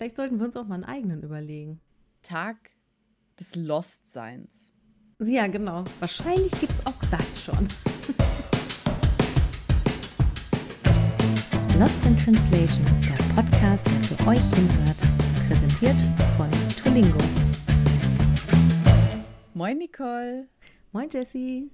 Vielleicht sollten wir uns auch mal einen eigenen überlegen. Tag des Lost-Seins. Ja, genau. Wahrscheinlich gibt es auch das schon. Lost in Translation, der Podcast, der für euch hinhört. Präsentiert von Tulingo. Moin, Nicole. Moin, Jessie.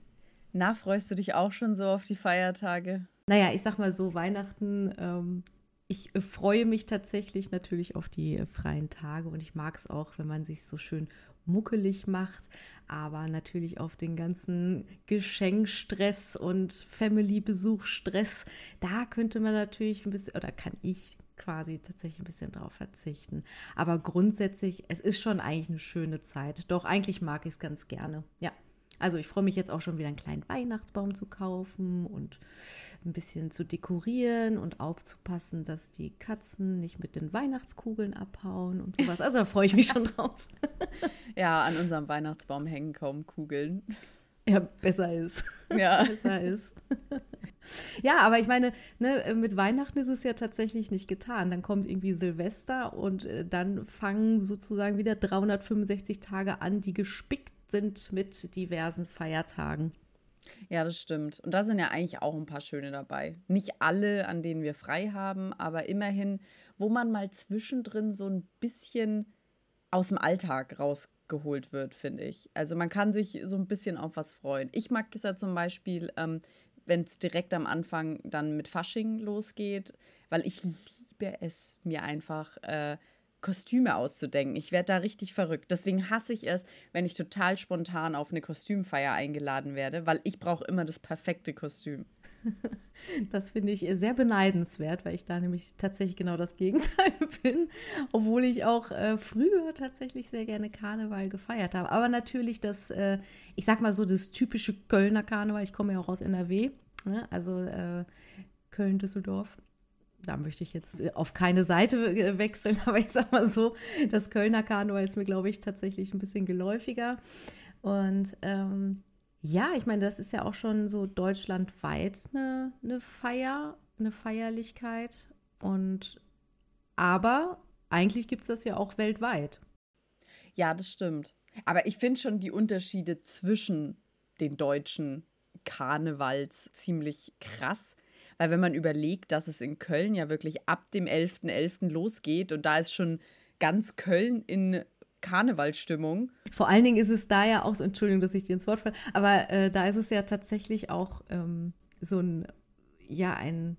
Na, freust du dich auch schon so auf die Feiertage? Naja, ich sag mal so, Weihnachten, ähm, ich äh, freue mich tatsächlich natürlich auf die äh, freien Tage und ich mag es auch, wenn man sich so schön muckelig macht, aber natürlich auf den ganzen Geschenkstress und Family-Besuchstress, da könnte man natürlich ein bisschen, oder kann ich quasi tatsächlich ein bisschen drauf verzichten. Aber grundsätzlich, es ist schon eigentlich eine schöne Zeit. Doch, eigentlich mag ich es ganz gerne. Ja. Also ich freue mich jetzt auch schon wieder einen kleinen Weihnachtsbaum zu kaufen und ein bisschen zu dekorieren und aufzupassen, dass die Katzen nicht mit den Weihnachtskugeln abhauen und sowas. Also da freue ich mich schon drauf. ja, an unserem Weihnachtsbaum hängen kaum Kugeln. Ja, besser ist. Ja. besser ist. Ja, aber ich meine, ne, mit Weihnachten ist es ja tatsächlich nicht getan. Dann kommt irgendwie Silvester und äh, dann fangen sozusagen wieder 365 Tage an, die gespickt sind mit diversen Feiertagen. Ja, das stimmt. Und da sind ja eigentlich auch ein paar schöne dabei. Nicht alle, an denen wir frei haben, aber immerhin, wo man mal zwischendrin so ein bisschen aus dem Alltag rausgeholt wird, finde ich. Also man kann sich so ein bisschen auf was freuen. Ich mag es ja zum Beispiel, ähm, wenn es direkt am Anfang dann mit Fasching losgeht, weil ich liebe es mir einfach. Äh, Kostüme auszudenken. Ich werde da richtig verrückt. Deswegen hasse ich es, wenn ich total spontan auf eine Kostümfeier eingeladen werde, weil ich brauche immer das perfekte Kostüm. Das finde ich sehr beneidenswert, weil ich da nämlich tatsächlich genau das Gegenteil bin, obwohl ich auch äh, früher tatsächlich sehr gerne Karneval gefeiert habe. Aber natürlich das, äh, ich sag mal so, das typische Kölner Karneval. Ich komme ja auch aus NRW, ne? also äh, Köln, Düsseldorf da möchte ich jetzt äh, auf keine Seite äh, wechseln, aber ich sag mal so, das Kölner Karneval ist mir, glaube ich, tatsächlich ein bisschen geläufiger. Und ähm, ja, ich meine, das ist ja auch schon so deutschlandweit eine, eine Feier, eine Feierlichkeit. Und aber eigentlich gibt es das ja auch weltweit. Ja, das stimmt. Aber ich finde schon die Unterschiede zwischen den deutschen Karnevals ziemlich krass. Weil wenn man überlegt, dass es in Köln ja wirklich ab dem 11.11. .11. losgeht und da ist schon ganz Köln in Karnevalstimmung. Vor allen Dingen ist es da ja auch so, Entschuldigung, dass ich dir ins Wort falle, aber äh, da ist es ja tatsächlich auch ähm, so ein, ja, ein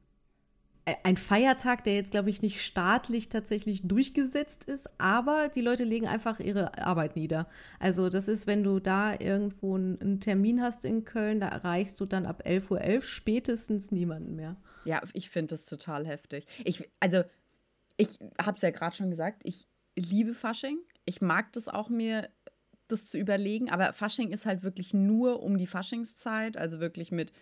ein Feiertag, der jetzt, glaube ich, nicht staatlich tatsächlich durchgesetzt ist, aber die Leute legen einfach ihre Arbeit nieder. Also das ist, wenn du da irgendwo einen Termin hast in Köln, da erreichst du dann ab 11.11 Uhr .11 spätestens niemanden mehr. Ja, ich finde das total heftig. Ich, also, ich habe es ja gerade schon gesagt, ich liebe Fasching. Ich mag das auch mir, das zu überlegen, aber Fasching ist halt wirklich nur um die Faschingszeit, also wirklich mit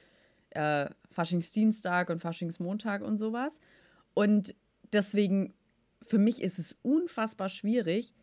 äh, Faschingsdienstag und Faschingsmontag und sowas. Und deswegen, für mich ist es unfassbar schwierig,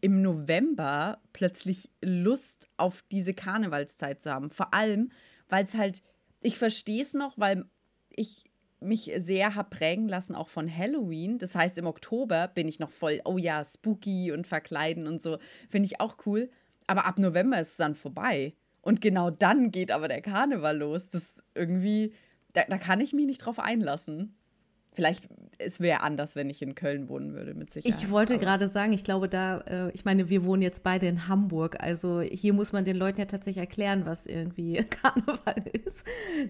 im November plötzlich Lust auf diese Karnevalszeit zu haben. Vor allem, weil es halt, ich verstehe es noch, weil ich mich sehr habe prägen lassen, auch von Halloween. Das heißt, im Oktober bin ich noch voll, oh ja, spooky und verkleiden und so. Finde ich auch cool. Aber ab November ist es dann vorbei. Und genau dann geht aber der Karneval los. Das irgendwie, da, da kann ich mich nicht drauf einlassen. Vielleicht, es wäre anders, wenn ich in Köln wohnen würde, mit Sicherheit. Ich wollte gerade sagen, ich glaube, da, äh, ich meine, wir wohnen jetzt beide in Hamburg. Also hier muss man den Leuten ja tatsächlich erklären, was irgendwie Karneval ist.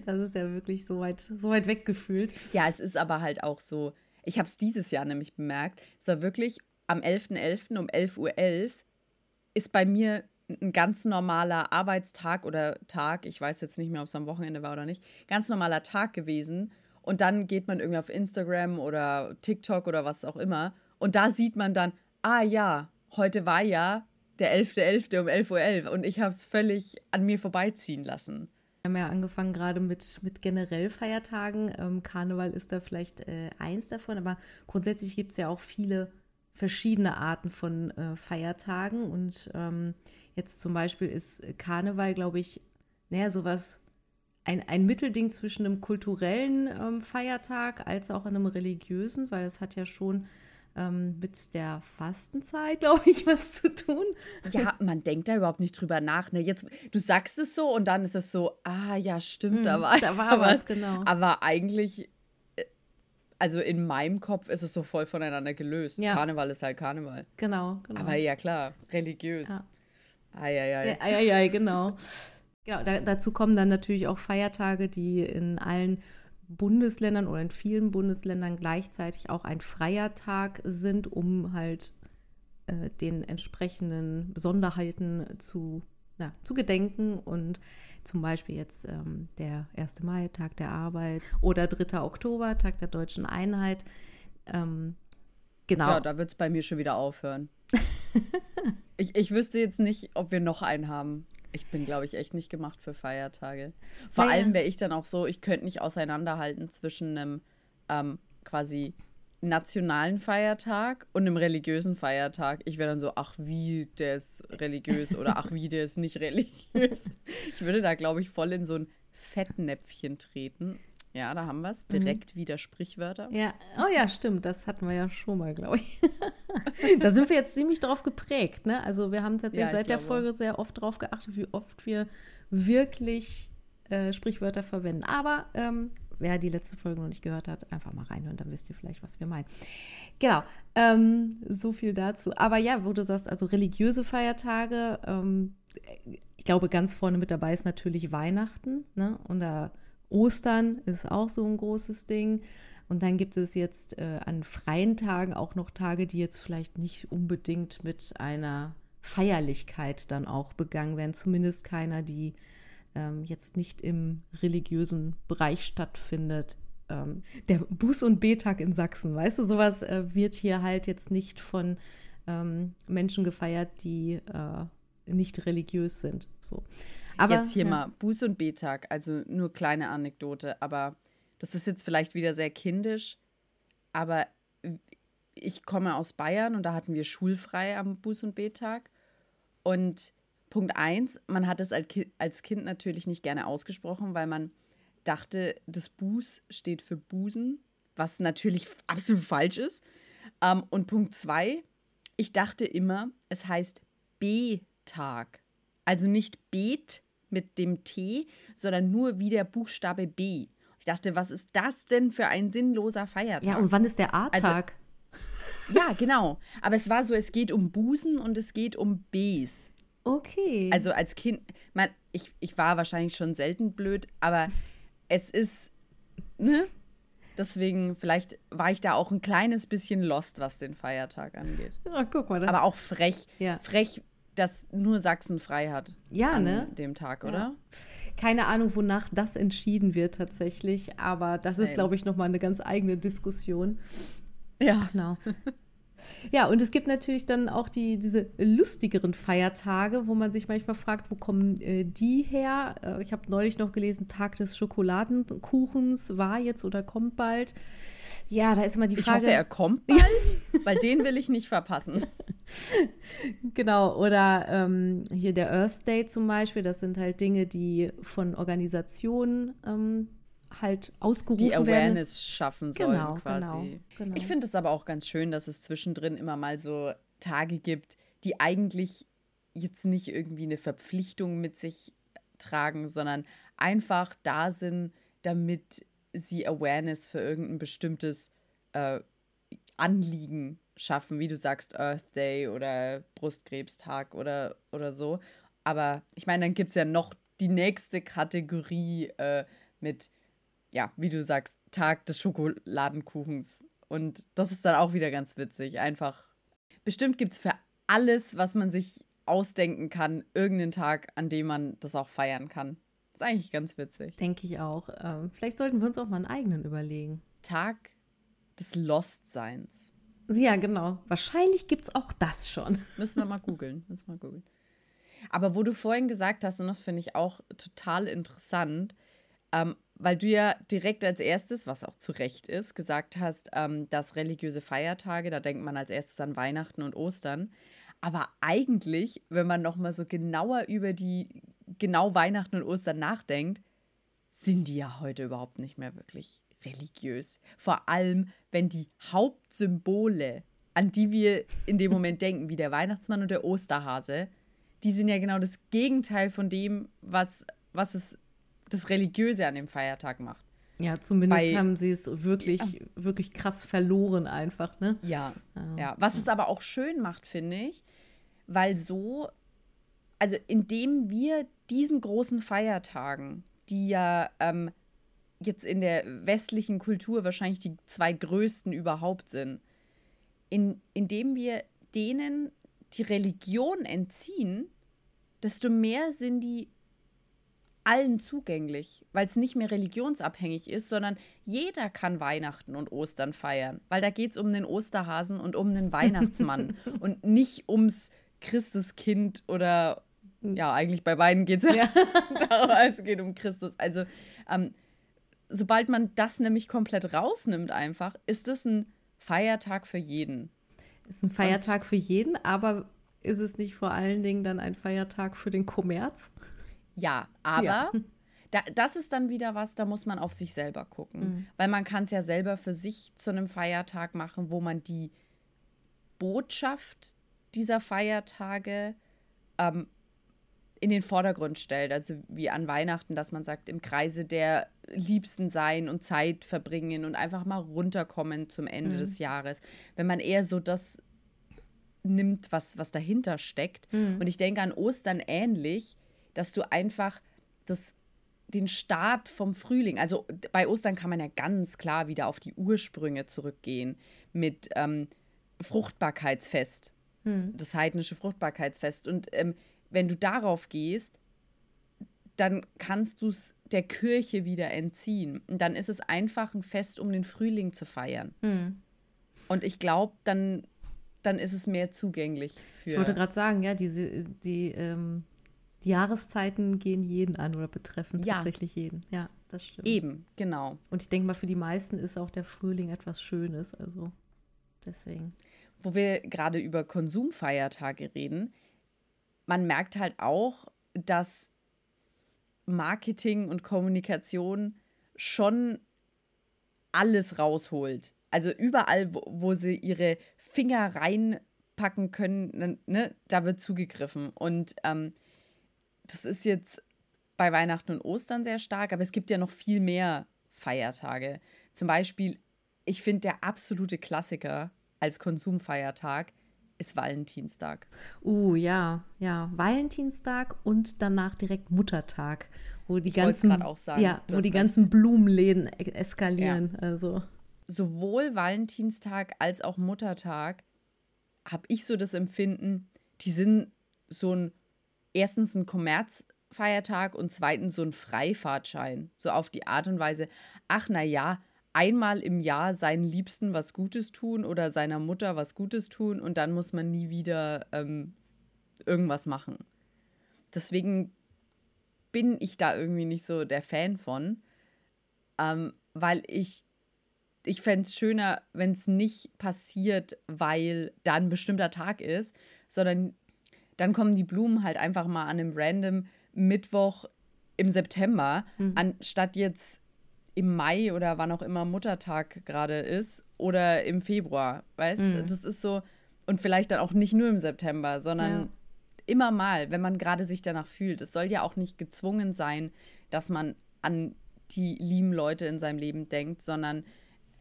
Das ist ja wirklich so weit, so weit weggefühlt. Ja, es ist aber halt auch so, ich habe es dieses Jahr nämlich bemerkt, es war wirklich am 11.11. .11. um 11.11 Uhr .11 ist bei mir ein ganz normaler Arbeitstag oder Tag, ich weiß jetzt nicht mehr, ob es am Wochenende war oder nicht, ganz normaler Tag gewesen. Und dann geht man irgendwie auf Instagram oder TikTok oder was auch immer. Und da sieht man dann, ah ja, heute war ja der 11.11. .11. um 11.11 Uhr und ich habe es völlig an mir vorbeiziehen lassen. Wir haben ja angefangen gerade mit, mit generell Feiertagen. Ähm, Karneval ist da vielleicht äh, eins davon, aber grundsätzlich gibt es ja auch viele verschiedene Arten von äh, Feiertagen und ähm, Jetzt zum Beispiel ist Karneval, glaube ich, naja, sowas, ein, ein Mittelding zwischen einem kulturellen ähm, Feiertag als auch einem religiösen, weil es hat ja schon ähm, mit der Fastenzeit, glaube ich, was zu tun. Ja, man denkt da überhaupt nicht drüber nach. Ne? Jetzt, du sagst es so und dann ist es so, ah ja, stimmt, hm, da war, da war was, was, genau. Aber eigentlich, äh, also in meinem Kopf ist es so voll voneinander gelöst. Ja. Karneval ist halt Karneval. Genau, genau. Aber ja, klar, religiös. Ja. Eieiei. Eieiei, genau. Genau, da, dazu kommen dann natürlich auch Feiertage, die in allen Bundesländern oder in vielen Bundesländern gleichzeitig auch ein freier Tag sind, um halt äh, den entsprechenden Besonderheiten zu, na, zu gedenken und zum Beispiel jetzt ähm, der 1. Mai, Tag der Arbeit oder 3. Oktober, Tag der deutschen Einheit. Ähm, genau. Ja, da wird es bei mir schon wieder aufhören. ich, ich wüsste jetzt nicht, ob wir noch einen haben. Ich bin, glaube ich, echt nicht gemacht für Feiertage. Vor naja. allem wäre ich dann auch so, ich könnte nicht auseinanderhalten zwischen einem ähm, quasi nationalen Feiertag und einem religiösen Feiertag. Ich wäre dann so, ach wie, der ist religiös oder ach wie, der ist nicht religiös. Ich würde da, glaube ich, voll in so ein Fettnäpfchen treten. Ja, da haben wir es. Mhm. Direkt mhm. wieder Sprichwörter. Ja, oh ja, stimmt. Das hatten wir ja schon mal, glaube ich. da sind wir jetzt ziemlich drauf geprägt. Ne? Also wir haben tatsächlich ja, seit der Folge sehr oft drauf geachtet, wie oft wir wirklich äh, Sprichwörter verwenden. Aber ähm, wer die letzte Folge noch nicht gehört hat, einfach mal reinhören, dann wisst ihr vielleicht, was wir meinen. Genau, ähm, so viel dazu. Aber ja, wo du sagst, also religiöse Feiertage, ähm, ich glaube, ganz vorne mit dabei ist natürlich Weihnachten. Ne? Und da Ostern ist auch so ein großes Ding. Und dann gibt es jetzt äh, an freien Tagen auch noch Tage, die jetzt vielleicht nicht unbedingt mit einer Feierlichkeit dann auch begangen werden. Zumindest keiner, die ähm, jetzt nicht im religiösen Bereich stattfindet. Ähm, der Buß- und B-Tag in Sachsen, weißt du, sowas äh, wird hier halt jetzt nicht von ähm, Menschen gefeiert, die äh, nicht religiös sind. So. Aber, jetzt hier ja. mal Buß- und B-Tag, also nur kleine Anekdote, aber das ist jetzt vielleicht wieder sehr kindisch, aber ich komme aus Bayern und da hatten wir schulfrei am Buß- und B-Tag. Und Punkt eins, man hat es als Kind natürlich nicht gerne ausgesprochen, weil man dachte, das Buß steht für Busen, was natürlich absolut falsch ist. Ähm, und Punkt zwei, ich dachte immer, es heißt B-Tag. Also nicht Bet mit dem T, sondern nur wie der Buchstabe B. Ich dachte, was ist das denn für ein sinnloser Feiertag? Ja, und wann ist der A-Tag? Also, ja, genau. Aber es war so, es geht um Busen und es geht um Bs. Okay. Also als Kind, man, ich, ich war wahrscheinlich schon selten blöd, aber es ist, ne? Deswegen, vielleicht war ich da auch ein kleines bisschen lost, was den Feiertag angeht. Ach, guck mal. Aber auch frech. Ja. Frech dass nur Sachsen frei hat. Ja, an ne? dem Tag, oder? Ja. Keine Ahnung, wonach das entschieden wird tatsächlich, aber das Same. ist, glaube ich, nochmal eine ganz eigene Diskussion. Ja. Genau. Ja, und es gibt natürlich dann auch die, diese lustigeren Feiertage, wo man sich manchmal fragt, wo kommen äh, die her? Äh, ich habe neulich noch gelesen, Tag des Schokoladenkuchens war jetzt oder kommt bald. Ja, da ist immer die Frage. Ich hoffe, er kommt bald, weil den will ich nicht verpassen. genau, oder ähm, hier der Earth Day zum Beispiel, das sind halt Dinge, die von Organisationen ähm, halt ausgerufen werden. Die Awareness werden. schaffen sollen genau, quasi. Genau, genau. Ich finde es aber auch ganz schön, dass es zwischendrin immer mal so Tage gibt, die eigentlich jetzt nicht irgendwie eine Verpflichtung mit sich tragen, sondern einfach da sind, damit sie Awareness für irgendein bestimmtes äh, Anliegen schaffen, wie du sagst, Earth Day oder Brustkrebstag oder, oder so. Aber ich meine, dann gibt es ja noch die nächste Kategorie äh, mit, ja, wie du sagst, Tag des Schokoladenkuchens. Und das ist dann auch wieder ganz witzig. Einfach, bestimmt gibt es für alles, was man sich ausdenken kann, irgendeinen Tag, an dem man das auch feiern kann. Das ist eigentlich ganz witzig. Denke ich auch. Ähm, vielleicht sollten wir uns auch mal einen eigenen überlegen. Tag des Lost-Seins. Ja, genau. Wahrscheinlich gibt es auch das schon. Müssen wir mal googeln. Müssen wir googeln. Aber wo du vorhin gesagt hast, und das finde ich auch total interessant, ähm, weil du ja direkt als erstes, was auch zu Recht ist, gesagt hast, ähm, dass religiöse Feiertage, da denkt man als erstes an Weihnachten und Ostern. Aber eigentlich, wenn man noch mal so genauer über die genau Weihnachten und Ostern nachdenkt, sind die ja heute überhaupt nicht mehr wirklich religiös. Vor allem, wenn die Hauptsymbole an die wir in dem Moment denken, wie der Weihnachtsmann und der Osterhase, die sind ja genau das Gegenteil von dem, was, was es das Religiöse an dem Feiertag macht. Ja, zumindest Bei, haben sie es wirklich, ja. wirklich krass verloren einfach, ne? Ja, ja. ja. Was es aber auch schön macht, finde ich, weil so, also indem wir diesen großen Feiertagen, die ja ähm, jetzt in der westlichen Kultur wahrscheinlich die zwei größten überhaupt sind, in, indem wir denen die Religion entziehen, desto mehr sind die allen zugänglich, weil es nicht mehr religionsabhängig ist, sondern jeder kann Weihnachten und Ostern feiern, weil da geht es um den Osterhasen und um den Weihnachtsmann und nicht ums Christuskind oder ja, eigentlich bei beiden geht es ja, ja. darum, es geht um Christus. Also ähm, sobald man das nämlich komplett rausnimmt einfach, ist es ein Feiertag für jeden. Ist ein Feiertag und, für jeden, aber ist es nicht vor allen Dingen dann ein Feiertag für den Kommerz? Ja, aber ja. Da, das ist dann wieder was, da muss man auf sich selber gucken. Mhm. Weil man kann es ja selber für sich zu einem Feiertag machen, wo man die Botschaft dieser Feiertage ähm, in den Vordergrund stellt. Also wie an Weihnachten, dass man sagt, im Kreise der Liebsten sein und Zeit verbringen und einfach mal runterkommen zum Ende mhm. des Jahres. Wenn man eher so das nimmt, was, was dahinter steckt. Mhm. Und ich denke an Ostern ähnlich dass du einfach das, den Start vom Frühling, also bei Ostern kann man ja ganz klar wieder auf die Ursprünge zurückgehen mit ähm, Fruchtbarkeitsfest, hm. das heidnische Fruchtbarkeitsfest. Und ähm, wenn du darauf gehst, dann kannst du es der Kirche wieder entziehen. Und dann ist es einfach ein Fest, um den Frühling zu feiern. Hm. Und ich glaube, dann, dann ist es mehr zugänglich für. Ich wollte gerade sagen, ja, diese, die, ähm, die Jahreszeiten gehen jeden an oder betreffen ja. tatsächlich jeden. Ja, das stimmt. Eben, genau. Und ich denke mal, für die meisten ist auch der Frühling etwas Schönes. Also deswegen. Wo wir gerade über Konsumfeiertage reden, man merkt halt auch, dass Marketing und Kommunikation schon alles rausholt. Also überall, wo, wo sie ihre Finger reinpacken können, ne, da wird zugegriffen. Und ähm, das ist jetzt bei Weihnachten und Ostern sehr stark, aber es gibt ja noch viel mehr Feiertage. Zum Beispiel, ich finde, der absolute Klassiker als Konsumfeiertag ist Valentinstag. Uh, ja, ja. Valentinstag und danach direkt Muttertag, wo die ich ganzen, auch sagen, ja, wo die ganzen Blumenläden e-, eskalieren. Ja. Also. Sowohl Valentinstag als auch Muttertag habe ich so das Empfinden, die sind so ein erstens ein Kommerzfeiertag und zweitens so ein Freifahrtschein. So auf die Art und Weise, ach na ja, einmal im Jahr seinen Liebsten was Gutes tun oder seiner Mutter was Gutes tun und dann muss man nie wieder ähm, irgendwas machen. Deswegen bin ich da irgendwie nicht so der Fan von, ähm, weil ich, ich fände es schöner, wenn es nicht passiert, weil da ein bestimmter Tag ist, sondern dann kommen die Blumen halt einfach mal an einem random Mittwoch im September, mhm. anstatt jetzt im Mai oder wann auch immer Muttertag gerade ist oder im Februar. Weißt mhm. Das ist so, und vielleicht dann auch nicht nur im September, sondern ja. immer mal, wenn man gerade sich danach fühlt. Es soll ja auch nicht gezwungen sein, dass man an die lieben Leute in seinem Leben denkt, sondern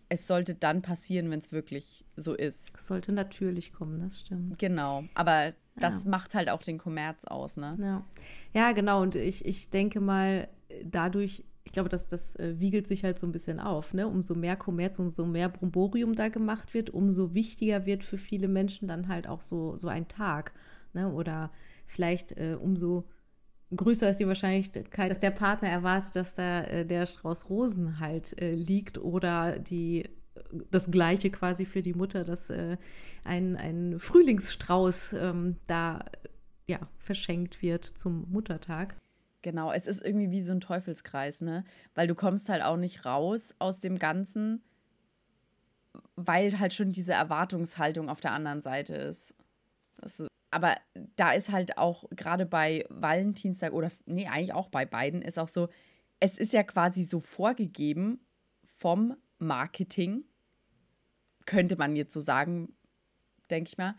es sollte dann passieren, wenn es wirklich so ist. Es sollte natürlich kommen, das stimmt. Genau, aber das ja. macht halt auch den Kommerz aus, ne? Ja, ja genau. Und ich, ich denke mal, dadurch, ich glaube, das, das äh, wiegelt sich halt so ein bisschen auf, ne? Umso mehr Kommerz, umso mehr Bromborium da gemacht wird, umso wichtiger wird für viele Menschen dann halt auch so, so ein Tag, ne? Oder vielleicht äh, umso größer ist die Wahrscheinlichkeit, dass der Partner erwartet, dass da äh, der Strauß Rosen halt äh, liegt oder die das Gleiche quasi für die Mutter, dass äh, ein, ein Frühlingsstrauß ähm, da ja, verschenkt wird zum Muttertag. Genau, es ist irgendwie wie so ein Teufelskreis, ne? Weil du kommst halt auch nicht raus aus dem Ganzen, weil halt schon diese Erwartungshaltung auf der anderen Seite ist. ist aber da ist halt auch gerade bei Valentinstag oder nee, eigentlich auch bei beiden ist auch so, es ist ja quasi so vorgegeben vom Marketing, könnte man jetzt so sagen, denke ich mal,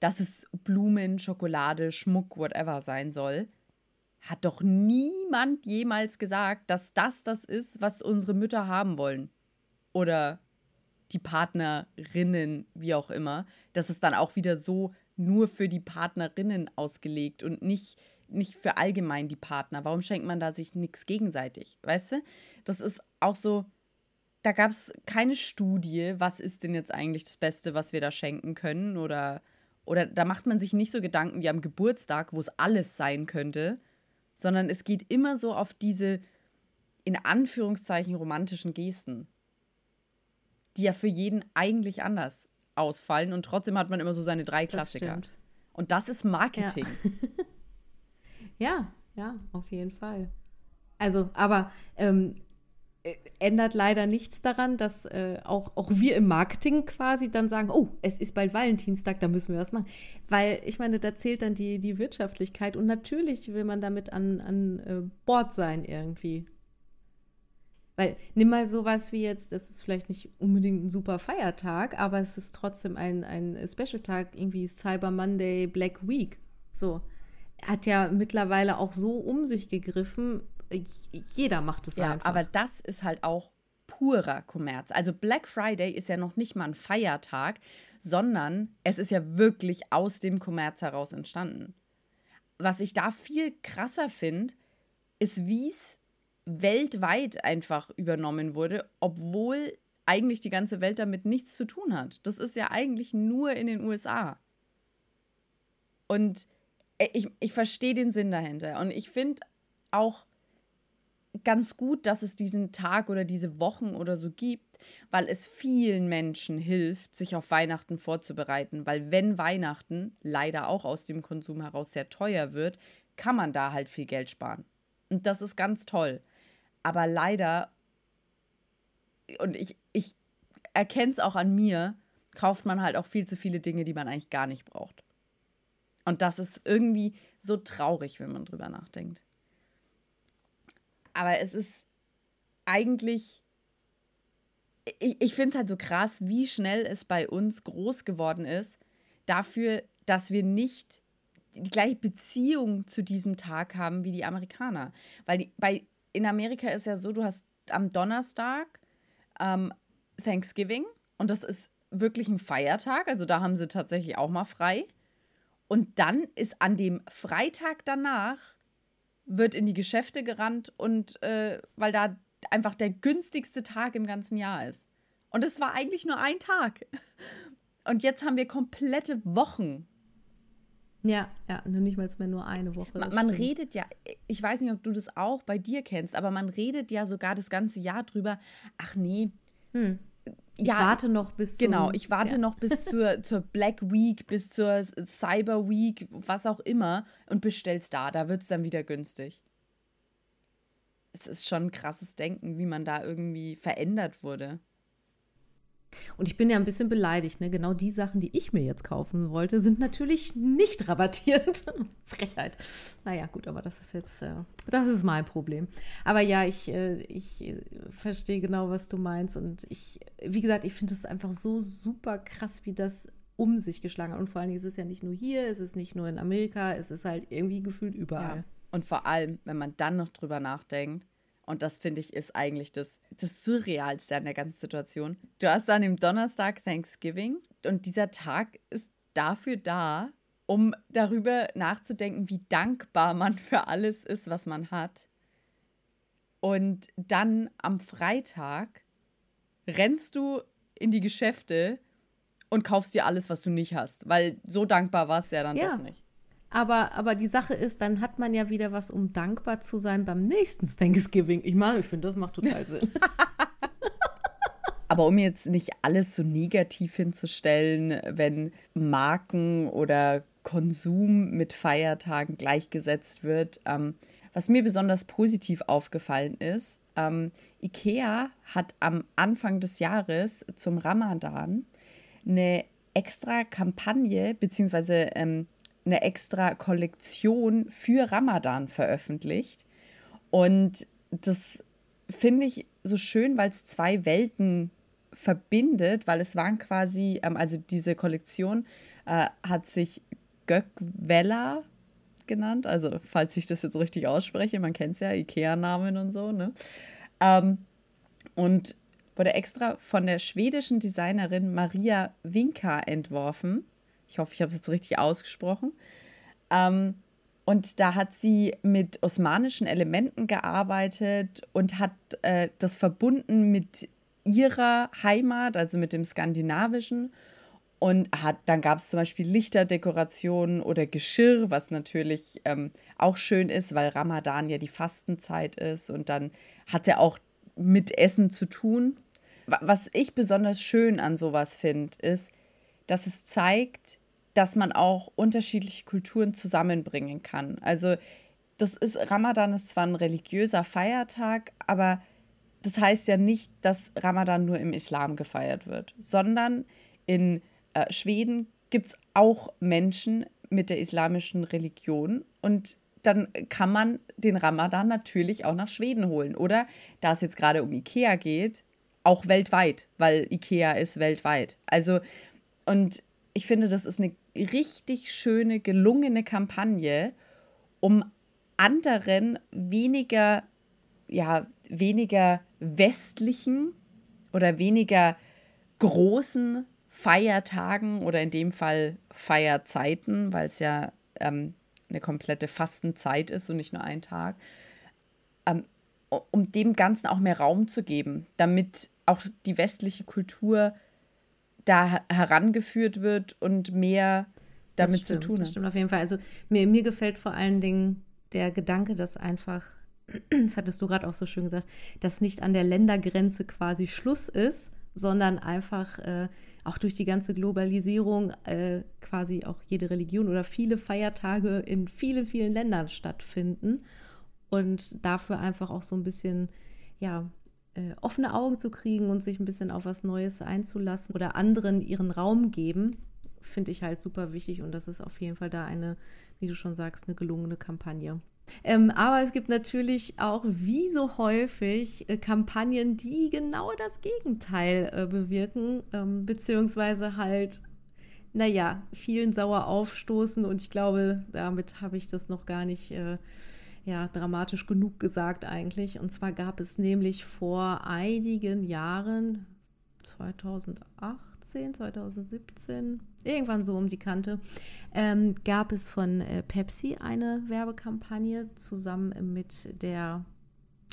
dass es Blumen, Schokolade, Schmuck, whatever sein soll, hat doch niemand jemals gesagt, dass das das ist, was unsere Mütter haben wollen. Oder die Partnerinnen, wie auch immer. Das ist dann auch wieder so nur für die Partnerinnen ausgelegt und nicht, nicht für allgemein die Partner. Warum schenkt man da sich nichts gegenseitig? Weißt du? Das ist auch so, da gab es keine Studie, was ist denn jetzt eigentlich das Beste, was wir da schenken können. Oder, oder da macht man sich nicht so Gedanken wie am Geburtstag, wo es alles sein könnte, sondern es geht immer so auf diese in Anführungszeichen romantischen Gesten, die ja für jeden eigentlich anders ausfallen und trotzdem hat man immer so seine drei Klassiker. Das und das ist Marketing. Ja. ja, ja, auf jeden Fall. Also, aber ähm, äh, ändert leider nichts daran, dass äh, auch, auch wir im Marketing quasi dann sagen, oh, es ist bald Valentinstag, da müssen wir was machen. Weil ich meine, da zählt dann die, die Wirtschaftlichkeit und natürlich will man damit an, an äh, Bord sein irgendwie. Weil nimm mal sowas wie jetzt, das ist vielleicht nicht unbedingt ein super Feiertag, aber es ist trotzdem ein, ein Special-Tag, irgendwie Cyber Monday, Black Week. So. Hat ja mittlerweile auch so um sich gegriffen, jeder macht es ja. Einfach. Aber das ist halt auch purer Kommerz. Also Black Friday ist ja noch nicht mal ein Feiertag, sondern es ist ja wirklich aus dem Kommerz heraus entstanden. Was ich da viel krasser finde, ist, wie es weltweit einfach übernommen wurde, obwohl eigentlich die ganze Welt damit nichts zu tun hat. Das ist ja eigentlich nur in den USA. Und ich, ich verstehe den Sinn dahinter. Und ich finde auch ganz gut, dass es diesen Tag oder diese Wochen oder so gibt, weil es vielen Menschen hilft, sich auf Weihnachten vorzubereiten. Weil wenn Weihnachten leider auch aus dem Konsum heraus sehr teuer wird, kann man da halt viel Geld sparen. Und das ist ganz toll. Aber leider, und ich, ich erkenne es auch an mir, kauft man halt auch viel zu viele Dinge, die man eigentlich gar nicht braucht. Und das ist irgendwie so traurig, wenn man drüber nachdenkt. Aber es ist eigentlich, ich, ich finde es halt so krass, wie schnell es bei uns groß geworden ist, dafür, dass wir nicht die gleiche Beziehung zu diesem Tag haben wie die Amerikaner. Weil die, bei in Amerika ist ja so, du hast am Donnerstag ähm, Thanksgiving und das ist wirklich ein Feiertag, also da haben sie tatsächlich auch mal frei. Und dann ist an dem Freitag danach wird in die Geschäfte gerannt und äh, weil da einfach der günstigste Tag im ganzen Jahr ist. Und es war eigentlich nur ein Tag. Und jetzt haben wir komplette Wochen ja, ja, nur nicht mal mehr nur eine Woche. Man, man redet ja, ich weiß nicht, ob du das auch bei dir kennst, aber man redet ja sogar das ganze Jahr drüber, ach nee, hm. Ich ja, warte noch bis Genau, ich warte ja. noch bis zur, zur Black Week, bis zur Cyber Week, was auch immer, und bestell's da. Da wird es dann wieder günstig. Es ist schon ein krasses Denken, wie man da irgendwie verändert wurde. Und ich bin ja ein bisschen beleidigt. Ne? Genau die Sachen, die ich mir jetzt kaufen wollte, sind natürlich nicht rabattiert. Frechheit. Naja, gut, aber das ist jetzt, äh, das ist mein Problem. Aber ja, ich, äh, ich äh, verstehe genau, was du meinst. Und ich, wie gesagt, ich finde es einfach so super krass, wie das um sich geschlagen hat. Und vor allem ist es ja nicht nur hier, es ist nicht nur in Amerika, es ist halt irgendwie gefühlt überall. Ja. Und vor allem, wenn man dann noch drüber nachdenkt, und das finde ich ist eigentlich das, das Surrealste an der ganzen Situation. Du hast dann im Donnerstag Thanksgiving und dieser Tag ist dafür da, um darüber nachzudenken, wie dankbar man für alles ist, was man hat. Und dann am Freitag rennst du in die Geschäfte und kaufst dir alles, was du nicht hast, weil so dankbar war es ja dann ja. doch nicht. Aber, aber die Sache ist, dann hat man ja wieder was, um dankbar zu sein beim nächsten Thanksgiving. Ich meine, ich finde, das macht total Sinn. Aber um jetzt nicht alles so negativ hinzustellen, wenn Marken oder Konsum mit Feiertagen gleichgesetzt wird, ähm, was mir besonders positiv aufgefallen ist, ähm, IKEA hat am Anfang des Jahres zum Ramadan eine extra Kampagne beziehungsweise ähm, eine extra Kollektion für Ramadan veröffentlicht. Und das finde ich so schön, weil es zwei Welten verbindet, weil es waren quasi, ähm, also diese Kollektion äh, hat sich Gökvella genannt, also falls ich das jetzt richtig ausspreche, man kennt es ja, Ikea-Namen und so, ne? Ähm, und wurde extra von der schwedischen Designerin Maria Winka entworfen. Ich hoffe, ich habe es jetzt richtig ausgesprochen. Ähm, und da hat sie mit osmanischen Elementen gearbeitet und hat äh, das verbunden mit ihrer Heimat, also mit dem skandinavischen. Und hat, dann gab es zum Beispiel Lichterdekorationen oder Geschirr, was natürlich ähm, auch schön ist, weil Ramadan ja die Fastenzeit ist und dann hat er auch mit Essen zu tun. Was ich besonders schön an sowas finde, ist, dass es zeigt, dass man auch unterschiedliche Kulturen zusammenbringen kann. Also das ist Ramadan ist zwar ein religiöser Feiertag, aber das heißt ja nicht, dass Ramadan nur im Islam gefeiert wird, sondern in äh, Schweden gibt es auch Menschen mit der islamischen Religion und dann kann man den Ramadan natürlich auch nach Schweden holen. Oder da es jetzt gerade um Ikea geht, auch weltweit, weil Ikea ist weltweit. Also, und ich finde, das ist eine richtig schöne, gelungene Kampagne, um anderen weniger, ja, weniger westlichen oder weniger großen Feiertagen oder in dem Fall Feierzeiten, weil es ja ähm, eine komplette Fastenzeit ist und nicht nur ein Tag, ähm, um dem Ganzen auch mehr Raum zu geben, damit auch die westliche Kultur da herangeführt wird und mehr damit stimmt, zu tun hat. Das stimmt auf jeden Fall. Also mir, mir gefällt vor allen Dingen der Gedanke, dass einfach, das hattest du gerade auch so schön gesagt, dass nicht an der Ländergrenze quasi Schluss ist, sondern einfach äh, auch durch die ganze Globalisierung äh, quasi auch jede Religion oder viele Feiertage in vielen, vielen Ländern stattfinden und dafür einfach auch so ein bisschen, ja, äh, offene Augen zu kriegen und sich ein bisschen auf was Neues einzulassen oder anderen ihren Raum geben, finde ich halt super wichtig und das ist auf jeden Fall da eine, wie du schon sagst, eine gelungene Kampagne. Ähm, aber es gibt natürlich auch, wie so häufig, äh, Kampagnen, die genau das Gegenteil äh, bewirken, ähm, beziehungsweise halt, naja, vielen sauer aufstoßen. Und ich glaube, damit habe ich das noch gar nicht äh, ja, dramatisch genug gesagt eigentlich. Und zwar gab es nämlich vor einigen Jahren, 2018, 2017, irgendwann so um die Kante, ähm, gab es von äh, Pepsi eine Werbekampagne zusammen mit der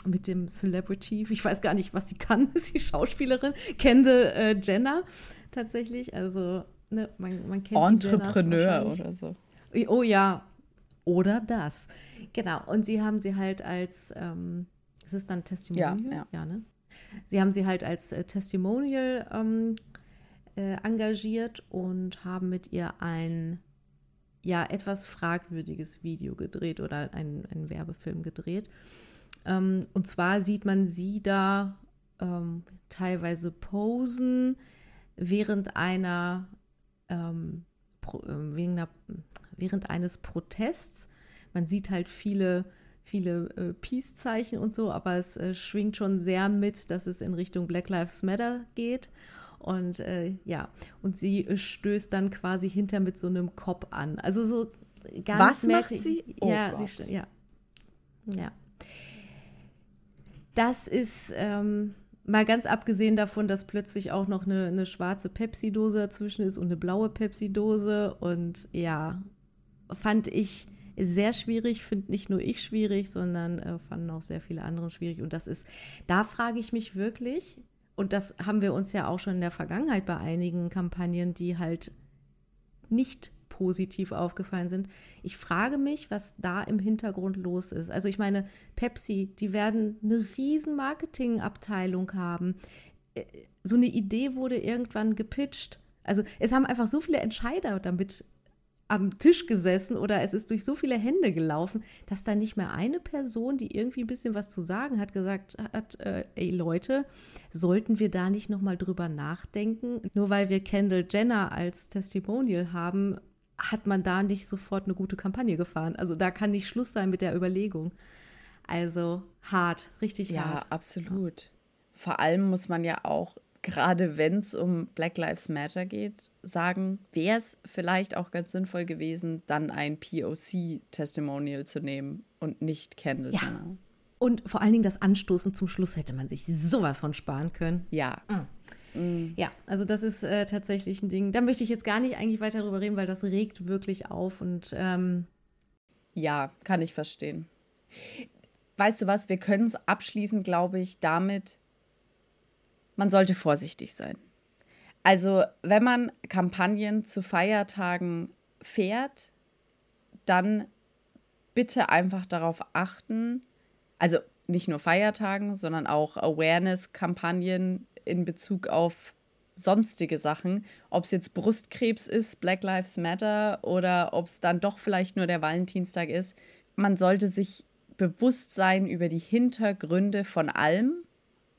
mit dem Celebrity, ich weiß gar nicht, was sie kann, ist die Schauspielerin, Kendall äh, Jenner tatsächlich. Also, ne, man, man kennt Entrepreneur oder so. Oh ja, oder das. Genau. Und sie haben sie halt als, ähm, ist es dann Testimonial? Ja, ja. ja ne? Sie haben sie halt als äh, Testimonial ähm, äh, engagiert und haben mit ihr ein ja etwas fragwürdiges Video gedreht oder einen, einen Werbefilm gedreht. Ähm, und zwar sieht man sie da ähm, teilweise posen während einer, ähm, äh, wegen einer während eines Protests. Man sieht halt viele viele äh, Peace-Zeichen und so, aber es äh, schwingt schon sehr mit, dass es in Richtung Black Lives Matter geht. Und äh, ja, und sie stößt dann quasi hinter mit so einem Kopf an. Also so ganz Was macht sie? Oh ja, sie, ja. Ja. Das ist ähm, mal ganz abgesehen davon, dass plötzlich auch noch eine, eine schwarze Pepsi-Dose dazwischen ist und eine blaue Pepsi-Dose. Und ja, fand ich sehr schwierig, finde nicht nur ich schwierig, sondern äh, fanden auch sehr viele andere schwierig. Und das ist, da frage ich mich wirklich, und das haben wir uns ja auch schon in der Vergangenheit bei einigen Kampagnen, die halt nicht positiv aufgefallen sind. Ich frage mich, was da im Hintergrund los ist. Also ich meine, Pepsi, die werden eine riesen Marketingabteilung haben. Äh, so eine Idee wurde irgendwann gepitcht. Also es haben einfach so viele Entscheider damit am Tisch gesessen oder es ist durch so viele Hände gelaufen, dass da nicht mehr eine Person, die irgendwie ein bisschen was zu sagen hat, gesagt hat, äh, ey Leute, sollten wir da nicht nochmal drüber nachdenken? Nur weil wir Kendall Jenner als Testimonial haben, hat man da nicht sofort eine gute Kampagne gefahren. Also da kann nicht Schluss sein mit der Überlegung. Also hart, richtig ja, hart. Ja, absolut. Vor allem muss man ja auch gerade wenn es um Black Lives Matter geht, sagen, wäre es vielleicht auch ganz sinnvoll gewesen, dann ein POC-Testimonial zu nehmen und nicht Kendall ja. Jenner. Und vor allen Dingen das Anstoßen zum Schluss hätte man sich sowas von sparen können. Ja. Mhm. Ja, also das ist äh, tatsächlich ein Ding. Da möchte ich jetzt gar nicht eigentlich weiter drüber reden, weil das regt wirklich auf und ähm ja, kann ich verstehen. Weißt du was, wir können es abschließen, glaube ich, damit, man sollte vorsichtig sein. Also, wenn man Kampagnen zu Feiertagen fährt, dann bitte einfach darauf achten, also nicht nur Feiertagen, sondern auch Awareness-Kampagnen in Bezug auf sonstige Sachen, ob es jetzt Brustkrebs ist, Black Lives Matter oder ob es dann doch vielleicht nur der Valentinstag ist. Man sollte sich bewusst sein über die Hintergründe von allem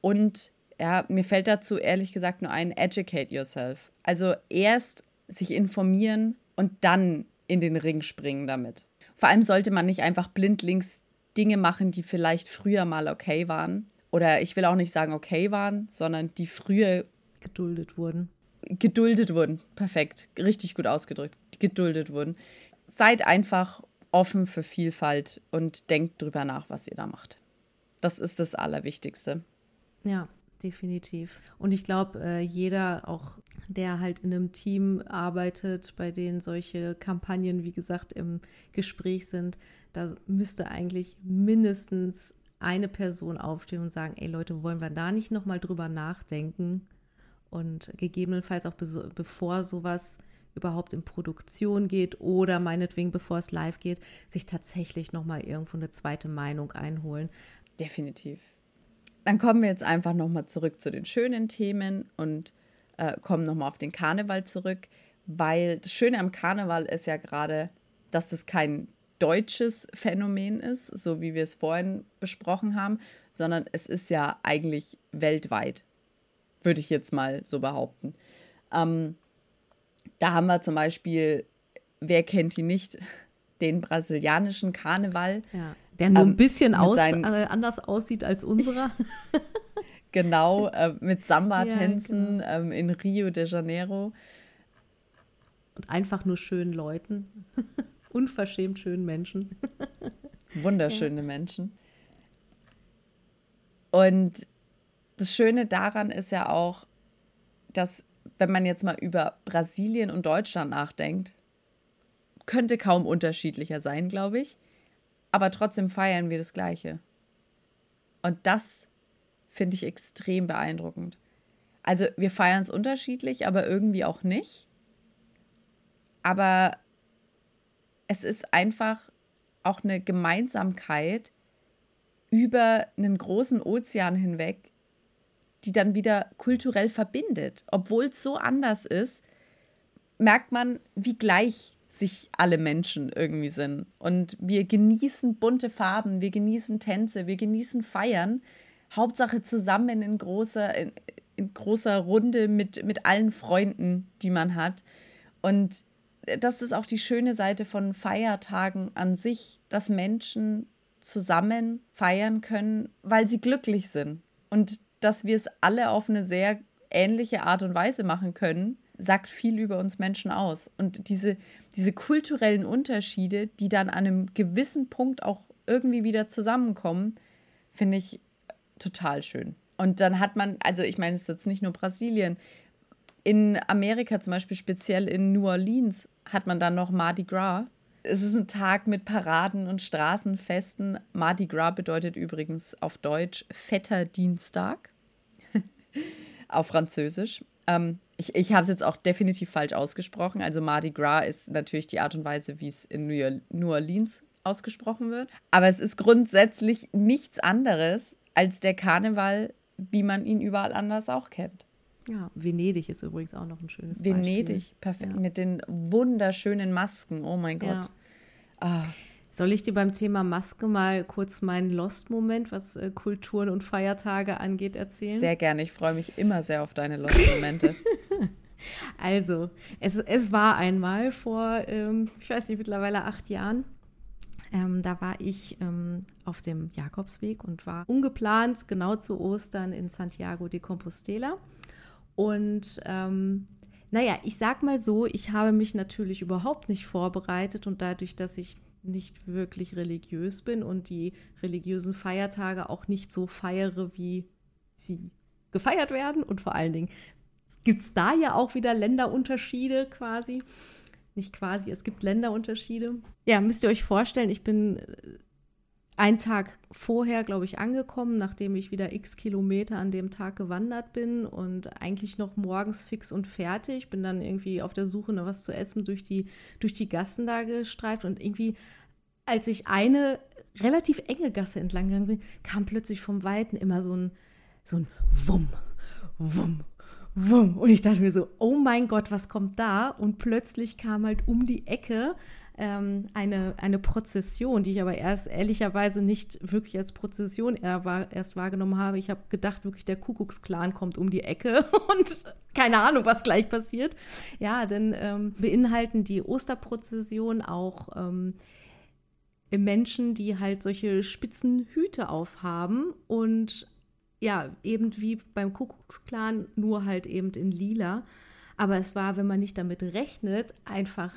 und ja, mir fällt dazu ehrlich gesagt nur ein, educate yourself. Also erst sich informieren und dann in den Ring springen damit. Vor allem sollte man nicht einfach blindlings Dinge machen, die vielleicht früher mal okay waren. Oder ich will auch nicht sagen okay waren, sondern die früher geduldet wurden. Geduldet wurden. Perfekt. Richtig gut ausgedrückt. Geduldet wurden. Seid einfach offen für Vielfalt und denkt drüber nach, was ihr da macht. Das ist das Allerwichtigste. Ja, definitiv. Und ich glaube, äh, jeder, auch der halt in einem Team arbeitet, bei denen solche Kampagnen, wie gesagt, im Gespräch sind, da müsste eigentlich mindestens eine Person aufstehen und sagen, ey Leute, wollen wir da nicht nochmal drüber nachdenken? Und gegebenenfalls auch bevor sowas überhaupt in Produktion geht oder meinetwegen bevor es live geht, sich tatsächlich nochmal irgendwo eine zweite Meinung einholen. Definitiv dann kommen wir jetzt einfach nochmal zurück zu den schönen Themen und äh, kommen nochmal auf den Karneval zurück, weil das Schöne am Karneval ist ja gerade, dass es kein deutsches Phänomen ist, so wie wir es vorhin besprochen haben, sondern es ist ja eigentlich weltweit, würde ich jetzt mal so behaupten. Ähm, da haben wir zum Beispiel, wer kennt ihn nicht, den brasilianischen Karneval. Ja. Der nur ähm, ein bisschen aus, äh, anders aussieht als unserer. genau, äh, mit Samba-Tänzen ja, genau. ähm, in Rio de Janeiro. Und einfach nur schönen Leuten. Unverschämt schönen Menschen. Wunderschöne ja. Menschen. Und das Schöne daran ist ja auch, dass, wenn man jetzt mal über Brasilien und Deutschland nachdenkt, könnte kaum unterschiedlicher sein, glaube ich aber trotzdem feiern wir das Gleiche. Und das finde ich extrem beeindruckend. Also wir feiern es unterschiedlich, aber irgendwie auch nicht. Aber es ist einfach auch eine Gemeinsamkeit über einen großen Ozean hinweg, die dann wieder kulturell verbindet. Obwohl es so anders ist, merkt man, wie gleich sich alle Menschen irgendwie sind. Und wir genießen bunte Farben, wir genießen Tänze, wir genießen Feiern. Hauptsache zusammen in großer, in, in großer Runde mit, mit allen Freunden, die man hat. Und das ist auch die schöne Seite von Feiertagen an sich, dass Menschen zusammen feiern können, weil sie glücklich sind. Und dass wir es alle auf eine sehr ähnliche Art und Weise machen können sagt viel über uns Menschen aus. Und diese, diese kulturellen Unterschiede, die dann an einem gewissen Punkt auch irgendwie wieder zusammenkommen, finde ich total schön. Und dann hat man, also ich meine, es ist jetzt nicht nur Brasilien, in Amerika zum Beispiel, speziell in New Orleans, hat man dann noch Mardi Gras. Es ist ein Tag mit Paraden und Straßenfesten. Mardi Gras bedeutet übrigens auf Deutsch Fetter Dienstag. auf Französisch. Ähm, ich, ich habe es jetzt auch definitiv falsch ausgesprochen. Also Mardi Gras ist natürlich die Art und Weise, wie es in New Orleans ausgesprochen wird. Aber es ist grundsätzlich nichts anderes als der Karneval, wie man ihn überall anders auch kennt. Ja, Venedig ist übrigens auch noch ein schönes Venedig, Beispiel. Venedig, perfekt. Ja. Mit den wunderschönen Masken. Oh mein Gott. Ja. Ah. Soll ich dir beim Thema Maske mal kurz meinen Lost-Moment, was äh, Kulturen und Feiertage angeht, erzählen? Sehr gerne. Ich freue mich immer sehr auf deine Lost-Momente. also, es, es war einmal vor, ähm, ich weiß nicht, mittlerweile acht Jahren. Ähm, da war ich ähm, auf dem Jakobsweg und war ungeplant genau zu Ostern in Santiago de Compostela. Und ähm, naja, ich sag mal so, ich habe mich natürlich überhaupt nicht vorbereitet und dadurch, dass ich nicht wirklich religiös bin und die religiösen Feiertage auch nicht so feiere, wie sie gefeiert werden. Und vor allen Dingen gibt es da ja auch wieder Länderunterschiede quasi. Nicht quasi, es gibt Länderunterschiede. Ja, müsst ihr euch vorstellen, ich bin äh, einen Tag vorher, glaube ich, angekommen, nachdem ich wieder x Kilometer an dem Tag gewandert bin und eigentlich noch morgens fix und fertig. Bin dann irgendwie auf der Suche nach was zu essen durch die, durch die Gassen da gestreift und irgendwie, als ich eine relativ enge Gasse entlang gegangen bin, kam plötzlich vom Weiten immer so ein, so ein Wumm, Wumm, Wumm. Und ich dachte mir so, oh mein Gott, was kommt da? Und plötzlich kam halt um die Ecke ähm, eine, eine Prozession, die ich aber erst ehrlicherweise nicht wirklich als Prozession erst wahrgenommen habe. Ich habe gedacht, wirklich der Kuckucksklan kommt um die Ecke und keine Ahnung, was gleich passiert. Ja, denn ähm, beinhalten die Osterprozession auch ähm, Menschen, die halt solche spitzen Hüte aufhaben und ja, eben wie beim Kuckucksklan, nur halt eben in lila. Aber es war, wenn man nicht damit rechnet, einfach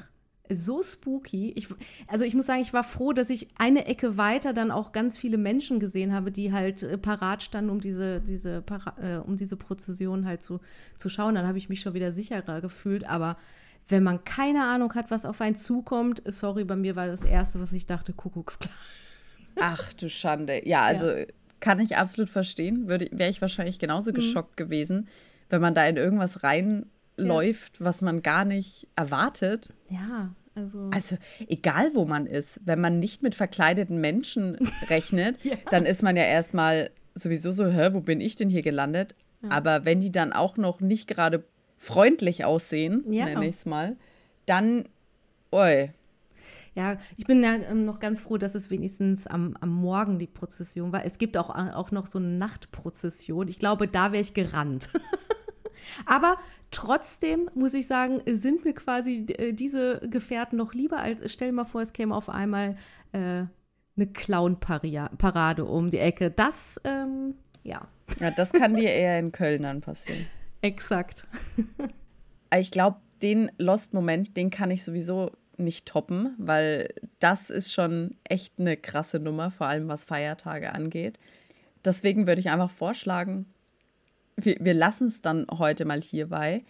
so spooky. Ich, also ich muss sagen, ich war froh, dass ich eine Ecke weiter dann auch ganz viele Menschen gesehen habe, die halt äh, parat standen, um diese, diese, äh, um diese Prozession halt zu, zu schauen. Dann habe ich mich schon wieder sicherer gefühlt. Aber wenn man keine Ahnung hat, was auf einen zukommt, sorry, bei mir war das Erste, was ich dachte, Kuckucksklar. Ach du Schande. Ja, also ja. Kann ich absolut verstehen. Wäre ich wahrscheinlich genauso mhm. geschockt gewesen, wenn man da in irgendwas rein läuft, was man gar nicht erwartet. Ja, also. Also, egal wo man ist, wenn man nicht mit verkleideten Menschen rechnet, ja. dann ist man ja erstmal sowieso so, hä, wo bin ich denn hier gelandet? Ja. Aber wenn die dann auch noch nicht gerade freundlich aussehen, ja. nenne ich es mal, dann, oi. Ja, ich bin ja ähm, noch ganz froh, dass es wenigstens am, am Morgen die Prozession war. Es gibt auch, auch noch so eine Nachtprozession. Ich glaube, da wäre ich gerannt. Aber trotzdem muss ich sagen, sind mir quasi äh, diese Gefährten noch lieber, als stell dir mal vor, es käme auf einmal äh, eine Clown-Parade um die Ecke. Das, ähm, ja. Ja, das kann dir eher in Köln dann passieren. Exakt. ich glaube, den Lost-Moment, den kann ich sowieso nicht toppen, weil das ist schon echt eine krasse Nummer, vor allem was Feiertage angeht. Deswegen würde ich einfach vorschlagen, wir, wir lassen es dann heute mal hierbei.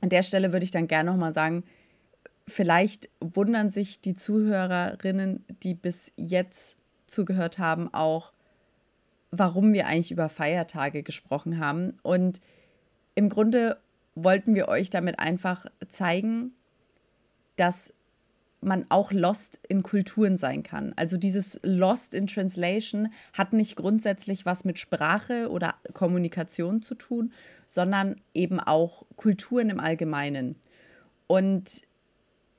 An der Stelle würde ich dann gerne nochmal sagen, vielleicht wundern sich die Zuhörerinnen, die bis jetzt zugehört haben, auch, warum wir eigentlich über Feiertage gesprochen haben. Und im Grunde wollten wir euch damit einfach zeigen, dass man auch lost in Kulturen sein kann. Also dieses Lost in Translation hat nicht grundsätzlich was mit Sprache oder Kommunikation zu tun, sondern eben auch Kulturen im Allgemeinen. Und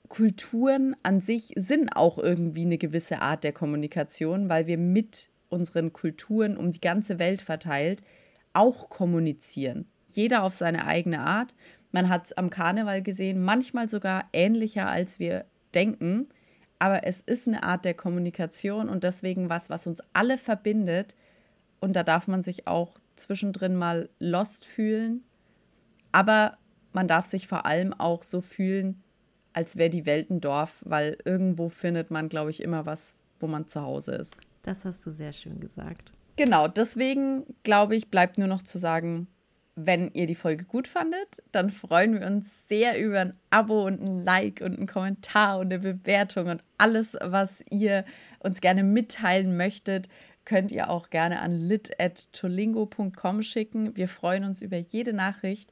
Kulturen an sich sind auch irgendwie eine gewisse Art der Kommunikation, weil wir mit unseren Kulturen um die ganze Welt verteilt auch kommunizieren. Jeder auf seine eigene Art. Man hat es am Karneval gesehen, manchmal sogar ähnlicher, als wir denken. Aber es ist eine Art der Kommunikation und deswegen was, was uns alle verbindet. Und da darf man sich auch zwischendrin mal lost fühlen. Aber man darf sich vor allem auch so fühlen, als wäre die Welt ein Dorf, weil irgendwo findet man, glaube ich, immer was, wo man zu Hause ist. Das hast du sehr schön gesagt. Genau, deswegen glaube ich, bleibt nur noch zu sagen, wenn ihr die Folge gut fandet, dann freuen wir uns sehr über ein Abo und ein Like und einen Kommentar und eine Bewertung und alles, was ihr uns gerne mitteilen möchtet, könnt ihr auch gerne an lit@tolingo.com schicken. Wir freuen uns über jede Nachricht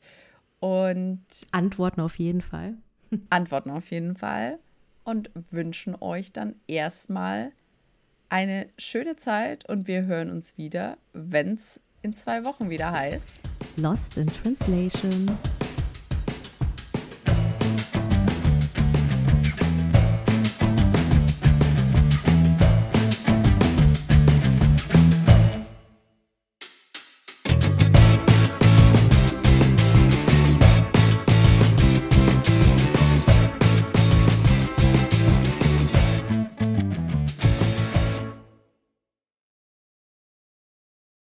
und antworten auf jeden Fall. Antworten auf jeden Fall und wünschen euch dann erstmal eine schöne Zeit und wir hören uns wieder, wenn es in zwei Wochen wieder heißt Lost in Translation.